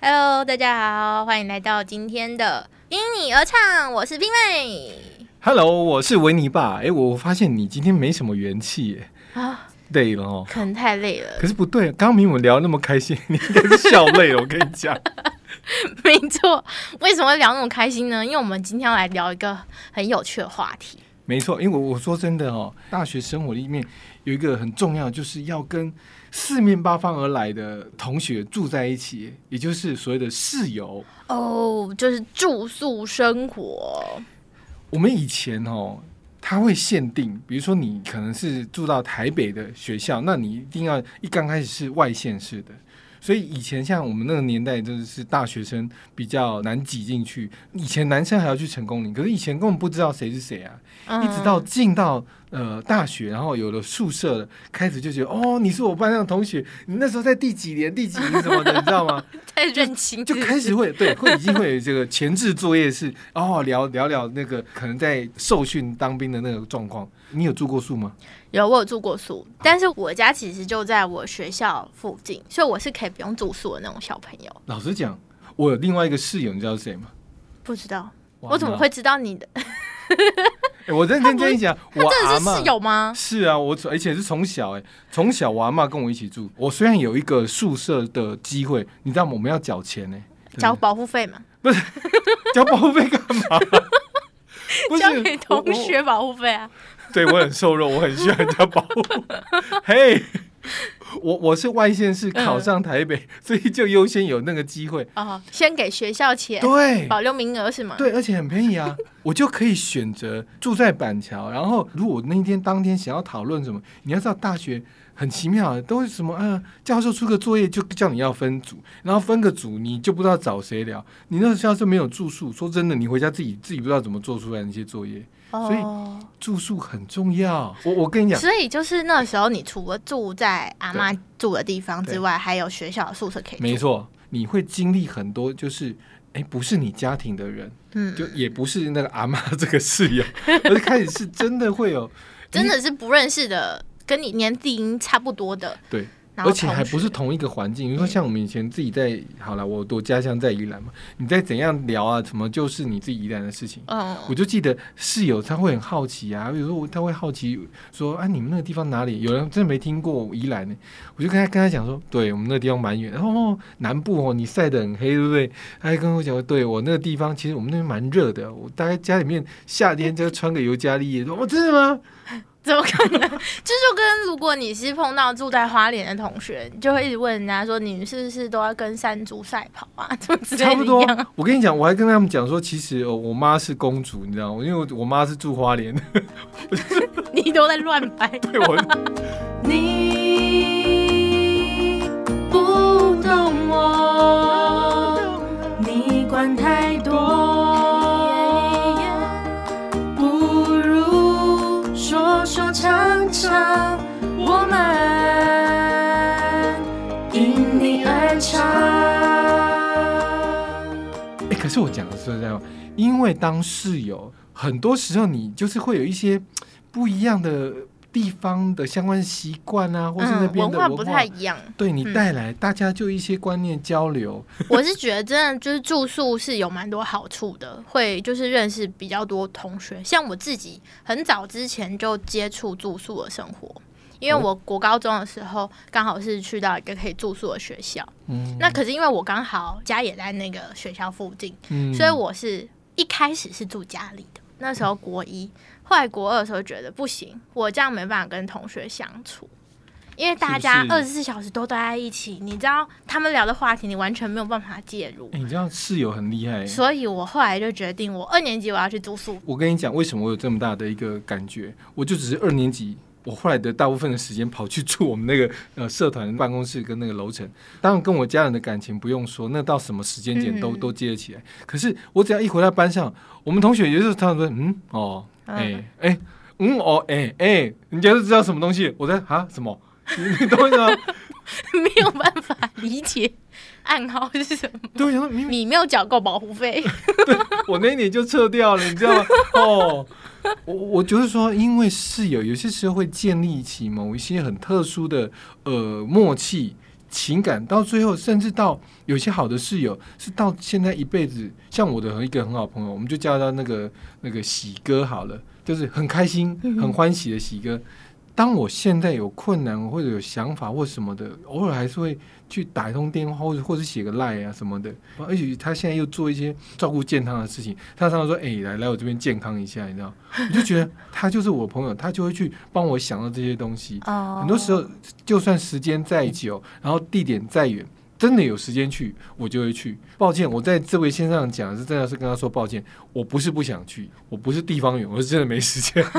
Hello，大家好，欢迎来到今天的因你而唱，我是冰妹 Hello，我是维尼爸。哎，我发现你今天没什么元气耶，啊，累了哦。可能太累了。可是不对，刚刚明明我们聊得那么开心，你应该是笑累了。我跟你讲，没错，为什么会聊那么开心呢？因为我们今天要来聊一个很有趣的话题。没错，因为我我说真的哦，大学生活里面有一个很重要，就是要跟四面八方而来的同学住在一起，也就是所谓的室友。哦，就是住宿生活。我们以前哦，他会限定，比如说你可能是住到台北的学校，那你一定要一刚开始是外县市的。所以以前像我们那个年代，真的是大学生比较难挤进去。以前男生还要去成功岭，可是以前根本不知道谁是谁啊。嗯一直到进到呃大学，然后有了宿舍了，开始就觉得哦，你是我班上的同学，你那时候在第几年、第几年什么的，你知道吗？在认清就开始会对，会已经会有这个前置作业是哦，聊聊聊那个可能在受训当兵的那个状况。你有住过宿吗？有我有住过宿，但是我家其实就在我学校附近，所以我是可以不用住宿的那种小朋友。老实讲，我有另外一个室友，你知道是谁吗？不知道我怎么会？知道你的？我认真跟你讲，我真的是室友吗？是啊，我而且是从小哎、从小我阿妈跟我一起住。我虽然有一个宿舍的机会，你知道吗？我们要缴钱呢、缴保护费嘛，不是，缴保护费干嘛？交给同我学保护费啊。我对我很瘦弱，我很需要人家保护。嘿，我我是外县市考上台北，所以就优先有那个机会。哦，先给学校钱，对，保留名额是吗？对，而且很便宜啊，我就可以选择住在板桥。然后，如果那天当天想要讨论什么，你要知道大学很奇妙的，都是什么呃，教授出个作业就叫你要分组，然后分个组你就不知道找谁聊。你那个教授没有住宿，说真的，你回家自己自己不知道怎么做出来那些作业，所以哦，住宿很重要。我我跟你讲，所以就是那时候，你除了住在阿妈住的地方之外，还有学校的宿舍可以住。没错，你会经历很多，就是哎，不是你家庭的人，嗯，就也不是那个阿妈这个室友，而是开始是真的会有。真的是不认识的，跟你年龄差不多的，对，而且还不是同同一个环境。比如说像我们以前自己在，好了，我我家乡在宜兰嘛，你在怎样聊啊，什么就是你自己宜兰的事情。嗯，我就记得室友他会很好奇啊，比如说他会好奇说啊，你们那个地方哪里？有人真的没听过宜兰呢，我就跟他跟他讲说，对我们那个地方蛮远，然后、哦、南部哦，你晒得很黑，对不对？他还跟我讲，对我那个地方其实我们那边蛮热的，我大概家里面夏天就穿个尤加利叶，我、哦、真的吗？怎么可能？这就跟如果你是碰到住在花莲的同学，你就会一直问人家说，你是不是都要跟山猪赛跑啊？差不多。。我跟你讲，我还跟他们讲说，其实、哦、我妈是公主，你知道吗？因为我我妈是住花莲的，你都在乱掰。对我你不懂我，你管太多，说说唱唱，我们因你而唱。哎、可是我讲的是这样，因为当室友，很多时候你就是会有一些不一样的地方的相关习惯啊，或是那嗯，边的文化不太一样。对你嗯带来，大家就一些观念交流。我是觉得真的就是住宿是有蛮多好处的，会就是认识比较多同学。像我自己很早之前就接触住宿的生活，因为哦我国高中的时候刚好是去到一个可以住宿的学校。嗯，那可是因为我刚好家也在那个学校附近，嗯所以我是一开始是住家里的。那时候国一，后来国二的时候觉得不行，我这样没办法跟同学相处。因为大家二十四小时都待在一起，你知道他们聊的话题，你完全没有办法介入。哎、你知道室友很厉害。所以我后来就决定，我二年级我要去住宿。我跟你讲，为什么我有这么大的一个感觉？我就只是二年级，我后来的大部分的时间跑去住我们那个 呃社团办公室跟那个楼层。当然跟我家人的感情不用说，那到什么时间点都、嗯都接得起来。可是我只要一回到班上，我们同学有时候他们说，嗯哦，嗯哎哎、嗯哦哎哎，人家是知道什么东西。我在啊什么？你你懂我意思吗？没有办法理解暗号是什么。对，我想说明明你没有缴够保护费，对我那一年就撤掉了，你知道吗？哦，我我就是说，因为室友有些时候会建立起某一些很特殊的呃默契，情感，到最后甚至到有些好的室友是到现在一辈子，像我的一个很好朋友，我们就叫他那个那个喜哥好了，就是很开心、很欢喜的喜哥。当我现在有困难或者有想法或什么的，偶尔还是会去打一通电话，或者或者写个赖啊什么的。而且他现在又做一些照顾健康的事情，他常常说：“哎，来来我这边健康一下，你知道？”我就觉得他就是我朋友，他就会去帮我想到这些东西。很多时候，就算时间再久，然后地点再远，真的有时间去，我就会去。抱歉，我在这位先生讲是真的是跟他说抱歉，我不是不想去，我不是地方远，我是真的没时间。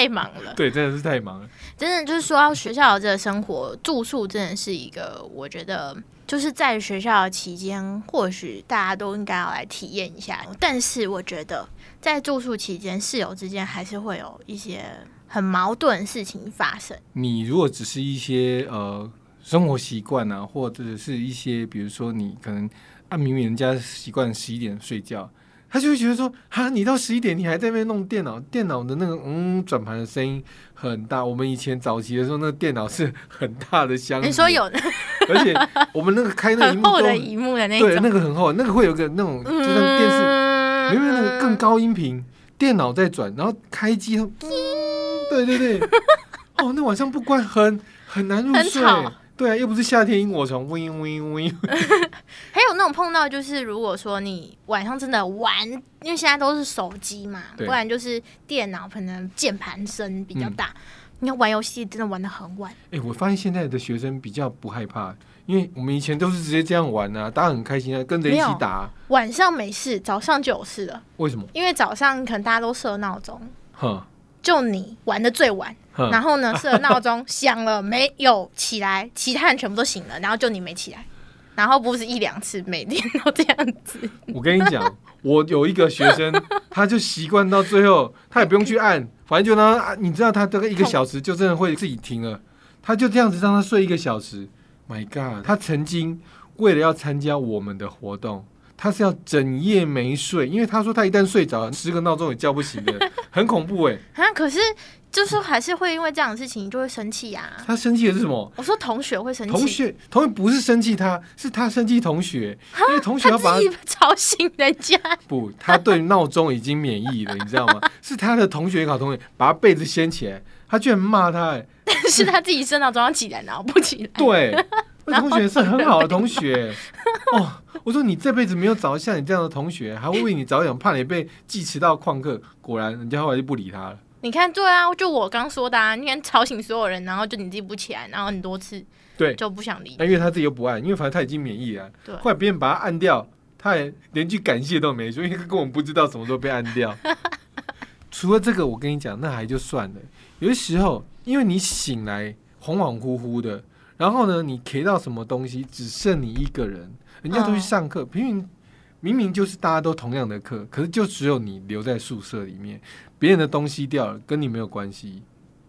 太忙了，对，真的是太忙了。真的就是说到学校的这个生活住宿，真的是一个我觉得就是在学校期间，或许大家都应该要来体验一下。但是我觉得在住宿期间，室友之间还是会有一些很矛盾的事情发生。你如果只是一些呃生活习惯啊，或者是一些比如说你可能啊明明人家习惯十一点睡觉。他就会觉得说：“哈，你到十一点，你还在那边弄电脑？电脑的那个嗯转盘的声音很大。我们以前早期的时候，那个电脑是很大的箱子。你说有，而且我们那个开那 很厚的荧幕的那对，那个很厚，那个会有个那种就像电视，没有那个更高音频，电脑在转，然后开机，对对对，哦，那晚上不关很很难入睡。”对啊，又不是夏天萤火虫，嗡嗡嗡。还有那种碰到，就是如果说你晚上真的玩，因为现在都是手机嘛，不然就是电脑，可能键盘声比较大，你要玩游戏真的玩的很晚。哎，我发现现在的学生比较不害怕，因为我们以前都是直接这样玩啊，大家很开心啊，跟着一起打。晚上没事，早上就有事了。为什么？因为早上可能大家都设闹钟，哼，就你玩的最晚。然后呢？设闹钟响了没有起来？其他人全部都醒了，然后就你没起来。然后不是一两次，每天都这样子。我跟你讲，我有一个学生，他就习惯到最后，他也不用去按，反正就让他，你知道，他大概一个小时就真的会自己停了。他就这样子让他睡一个小时。My God！他曾经为了要参加我们的活动，他是要整夜没睡，因为他说他一旦睡着，十个闹钟也叫不醒的，很恐怖哎。啊，可是。就是还是会因为这样的事情就会生气呀。他生气的是什么？我说同学会生气。同学，同学不是生气，他是他生气同学，因为同学要把他吵醒人家。不，他对闹钟已经免疫了，你知道吗？是他的同学考同学把他被子掀起来，他居然骂他。但是他自己生闹钟要起来，然后不起来。对，那同学是很好的同学。哦，我说你这辈子没有找到像你这样的同学，还会为你着想，怕你被记迟到旷课。果然，人家后来就不理他了。你看，对啊，就我刚说的啊，你看吵醒所有人，然后就你自己不起来，然后很多次，对，就不想理。但因为他自己又不按，因为反正他已经免疫了，对。后来别人把他按掉，他也连句感谢都没说，因为他根本不知道什么时候被按掉。除了这个，我跟你讲，那还就算了。有的时候，因为你醒来恍恍惚惚的，然后呢，你 K 到什么东西，只剩你一个人，人家都去上课，明明明明就是大家都同样的课，可是就只有你留在宿舍里面。别人的东西掉了，跟你没有关系。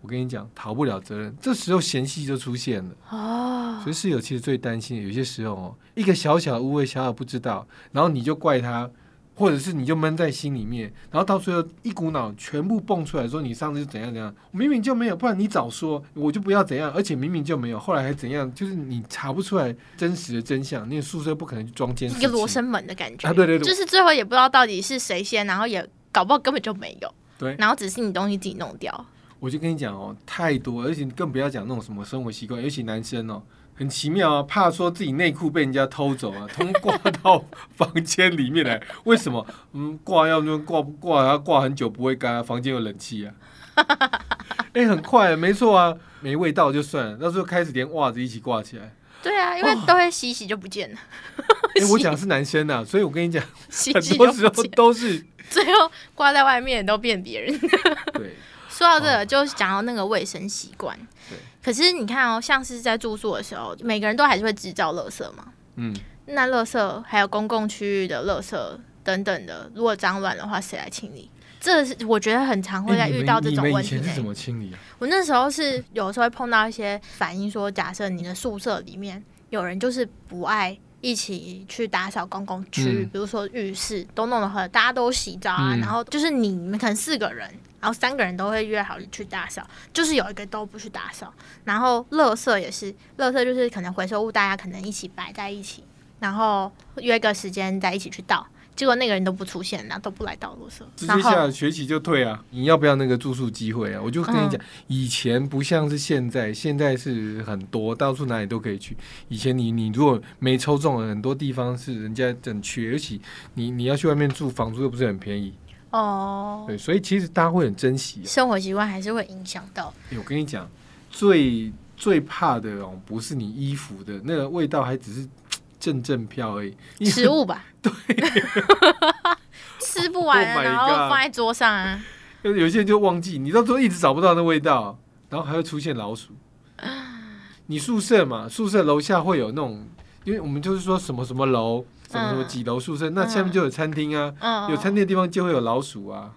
我跟你讲，逃不了责任。这时候嫌隙就出现了。哦，所以室友其实最担心的，有些时候哦，一个小小的误会，小小不知道，然后你就怪他。或者是你就闷在心里面，然后到最后一股脑全部蹦出来，说你上次是怎样怎样，明明就没有，不然你早说，我就不要怎样，而且明明就没有，后来还怎样，就是你查不出来真实的真相，那个宿舍不可能装监视，一个罗生门的感觉啊，对对对，就是最后也不知道到底是谁先，然后也搞不好根本就没有，对，然后只是你东西自己弄掉。我就跟你讲哦，太多，而且更不要讲那种什么生活习惯，尤其男生哦。很奇妙啊，怕说自己内裤被人家偷走啊，通挂到房间里面来。为什么？嗯，挂要就挂不挂，要挂很久不会干，啊房间有冷气啊。哎，很快，没错啊，没味道就算了，那时候开始连袜子一起挂起来。对啊，因为都会洗洗就不见了。哎，我讲是男生啊，所以我跟你讲，很多时候都是最后挂在外面都变别人。对，说到这个，就讲到那个卫生习惯。对。可是你看哦，像是在住宿的时候，每个人都还是会制造垃圾嘛。嗯，那垃圾还有公共区域的垃圾等等的，如果脏乱的话，谁来清理？这是我觉得很常会在遇到这种问题。你是怎么清理啊？我那时候是有时候会碰到一些反映说，假设你的宿舍里面有人就是不爱。一起去打扫公共区比如说浴室都弄得很，大家都洗澡啊，嗯然后就是你你们可能四个人，然后三个人都会约好去打扫，就是有一个都不去打扫，然后垃圾也是，垃圾就是可能回收物大家可能一起摆在一起，然后约个时间再一起去倒。结果那个人都不出现，然后都不来倒垃圾，直接下学期就退啊！你要不要那个住宿机会啊？我就跟你嗯讲，以前不像是现在，现在是很多，到处哪里都可以去。以前你你如果没抽中，很多地方是人家很缺，而且你你要去外面住，房租又不是很便宜，哦，对，所以其实大家会很珍惜、啊。生活习惯还是会影响到。欸我跟你讲，最最怕的哦，不是你衣服的那个味道，还只是阵阵飘而已。食物吧，对，吃不完、Oh 然后放在桌上啊，有些人就忘记，你到时候一直找不到那味道，然后还会出现老鼠。你宿舍嘛，宿舍楼下会有那种，因为我们就是说什么什么楼，什么什么嗯几楼宿舍，那下面就有餐厅啊，嗯，有餐厅的地方就会有老鼠啊。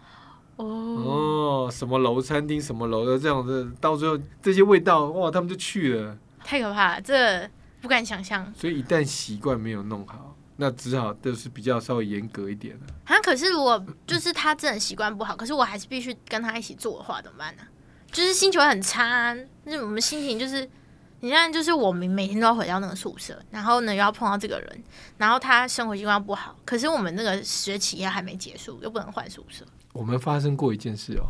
哦，哦，什么楼餐厅，什么楼的这样子，到最后这些味道，哇，他们就去了。太可怕了，这不敢想象所以一旦习惯没有弄好，那只好就是比较稍微严格一点了。啊。可是如果就是他真的习惯不好，可是我还是必须跟他一起做的话，怎么办呢？就是心情很差、啊，就是我们心情就是。你看，就是我们每天都要回到那个宿舍，然后呢又要碰到这个人，然后他生活习惯不好，可是我们那个学期也还没结束，又不能换宿舍。我们发生过一件事哦，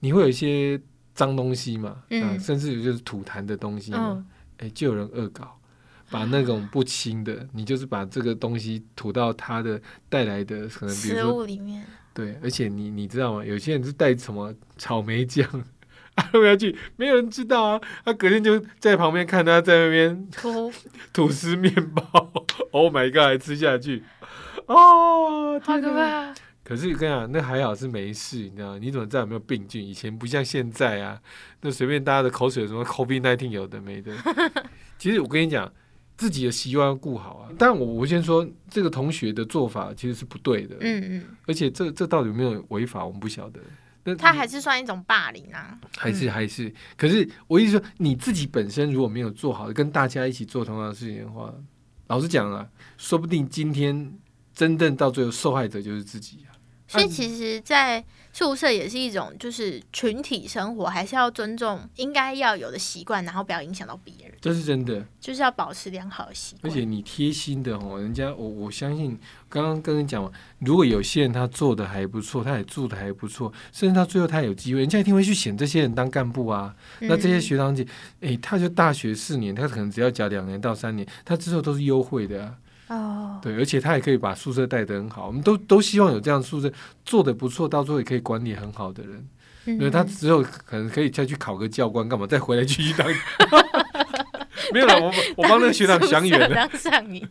你会有一些脏东西嘛，嗯啊甚至有就是吐痰的东西嘛，嗯，哎、就有人恶搞，把那种不清的，你就是把这个东西吐到他的带来的可能，比如食说物里面，对，而且你你知道吗？有些人是带什么草莓酱。啊，不要去，没有人知道啊。他隔天就在旁边看他在那边吐 吐司面包，Oh my god，还吃下去，哦，好可怕。可是跟你讲，那还好是没事，你知道吗？你怎么知道有没有病菌？以前不像现在啊，那随便大家的口水什么 COVID nineteen 有的没的。其实我跟你讲，自己的习惯要顾好啊。但我我先说，这个同学的做法其实是不对的，嗯嗯，而且这这到底有没有违法，我们不晓得。那他还是算一种霸凌啊。还是还是，可是我意思说，你自己本身如果没有做好，跟大家一起做同样的事情的话，老实讲啊，说不定今天真正到最后受害者就是自己啊。所以其实，在宿舍也是一种就是群体生活，还是要尊重应该要有的习惯，然后不要影响到别人，这是真的，就是要保持良好的习惯。而且你贴心的哦，人家我我相信，刚刚跟你讲嘛，如果有些人他做的还不错，他也住的还不错，甚至到最后他有机会，人家一定会去选这些人当干部啊。那这些嗯学长姐，诶，他就大学四年，他可能只要缴两年到三年，他之后都是优惠的啊。哦，对，而且他也可以把宿舍带得很好，我们都都希望有这样的宿舍做的不错，到最后也可以管理很好的人。嗯因为他只有可能可以再去考个教官，干嘛再回来继续当？没有了，我我帮那个学长想远了。当上瘾。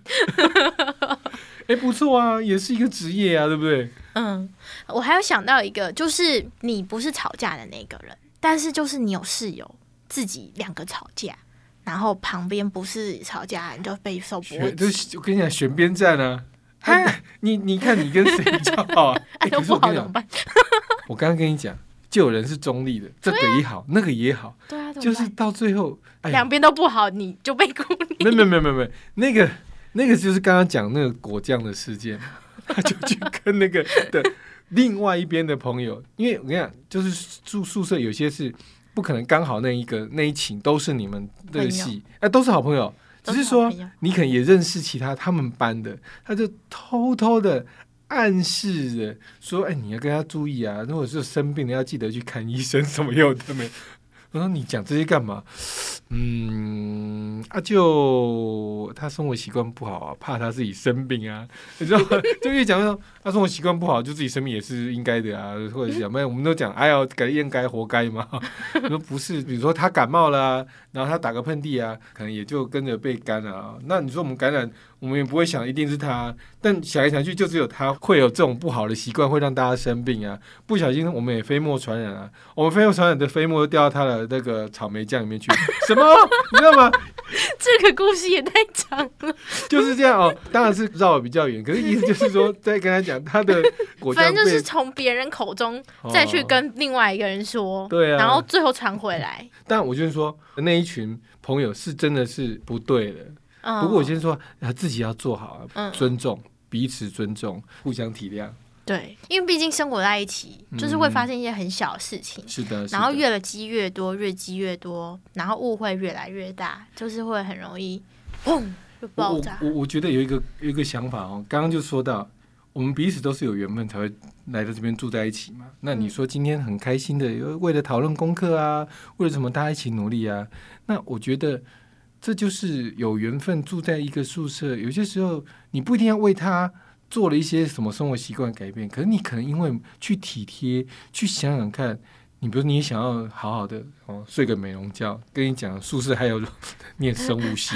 哎、不错啊，也是一个职业啊，对不对？嗯，我还有想到一个，就是你不是吵架的那个人，但是就是你有室友自己两个吵架，然后旁边不是吵架，你就备受波选就。是我跟你讲，选边站啊。哈 你你看你跟谁比较好啊？哎、可是不我跟你讲？我刚刚跟你讲，就有人是中立的，这个也好，那个也好，对啊，就是到最后，哎呀两边都不好，你就被孤立。没有没有没有没有没有，那个那个就是刚刚讲那个果酱的事件，他就去跟那个的另外一边的朋友，因为我跟你讲，就是住宿舍有些是不可能刚好那一个那一群都是你们这个系，哎、都是好朋友，只是说你可能也认识其他他们班的，他就偷偷的。暗示着说：“哎、你要跟他注意啊！如果是生病了，要记得去看医生，什么有的没。”我说：“你讲这些干嘛？”嗯，啊就他生活习惯不好啊，怕他自己生病啊，你知道？就越讲说他生活习惯不好，就自己生病也是应该的啊，或者讲没有，我们都讲哎呀，该应该活该嘛。说不是，比如说他感冒了、然后他打个喷嚏啊，可能也就跟着被感染啊。那你说我们感染，我们也不会想一定是他，但想来想去，就只有他会有这种不好的习惯，会让大家生病啊。不小心我们也飞沫传染啊，我们飞沫传染的飞沫都掉到他的那个草莓酱里面去，什么？你知道吗？这个故事也太长了，就是这样哦，当然是绕的比较远，可是意思就是说，在跟他讲他的果酱被 反正就是从别人口中再去哦跟另外一个人说，对啊，然后最后传回来。但我就是说，那一群朋友是真的是不对的，嗯不过我先说，呃自己要做好啊，嗯尊重彼此，尊重，互相体谅。对，因为毕竟生活在一起，就是会发生一些很小的事情。是的，是然后的越积越多，越积越多，然后误会越来越大，就是会很容易砰就爆炸。我我我觉得有一个有一个想法哦，刚刚就说到，我们彼此都是有缘分才会来到这边住在一起嘛。那你说今天很开心的，呃为了讨论功课啊，为了什么大家一起努力啊？那我觉得这就是有缘分住在一个宿舍。有些时候你不一定要为他做了一些什么生活习惯改变，可是你可能因为去体贴，去想想看。你比如你也想要好好的哦睡个美容觉，跟你讲宿舍还有念生物系，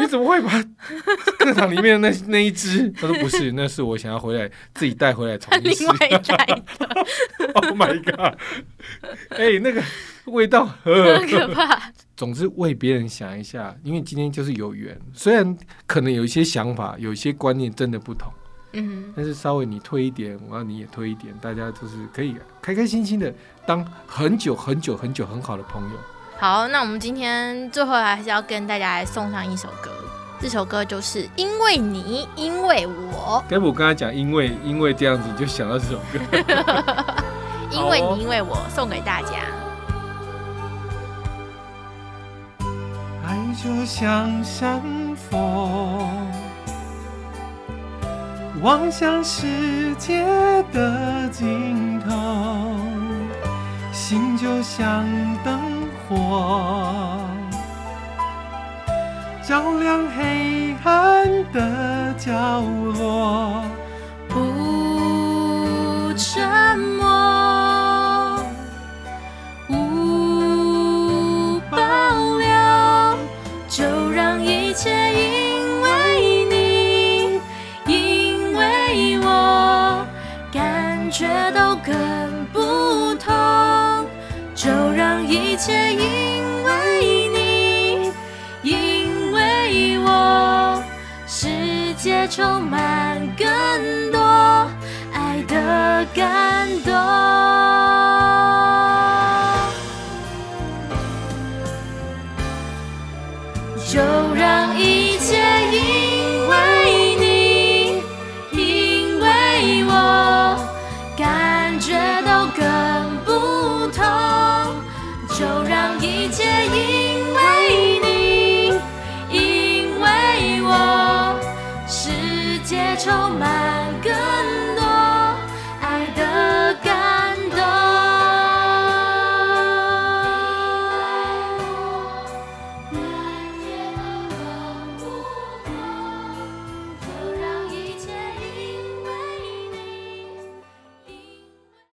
你怎么会把 课堂里面的那那一只？他说不是，那是我想要回来自己带回来重新 另吃。外一台的 Oh my god！哎、那个味道很很可怕，总之为别人想一下，因为今天就是有缘，虽然可能有一些想法、有一些观念真的不同，嗯，但是稍微你推一点，我要你也推一点，大家就是可以开开心心的当很久很久很久很好的朋友。好，那我们今天最后还是要跟大家来送上一首歌，这首歌就是因为你，因为我，该不我刚才讲，因为因为这样子你就想到这首歌。因为你，因为我，送给大家。就像山峰，望向世界的尽头；心就像灯火，照亮黑暗的角落。一切因为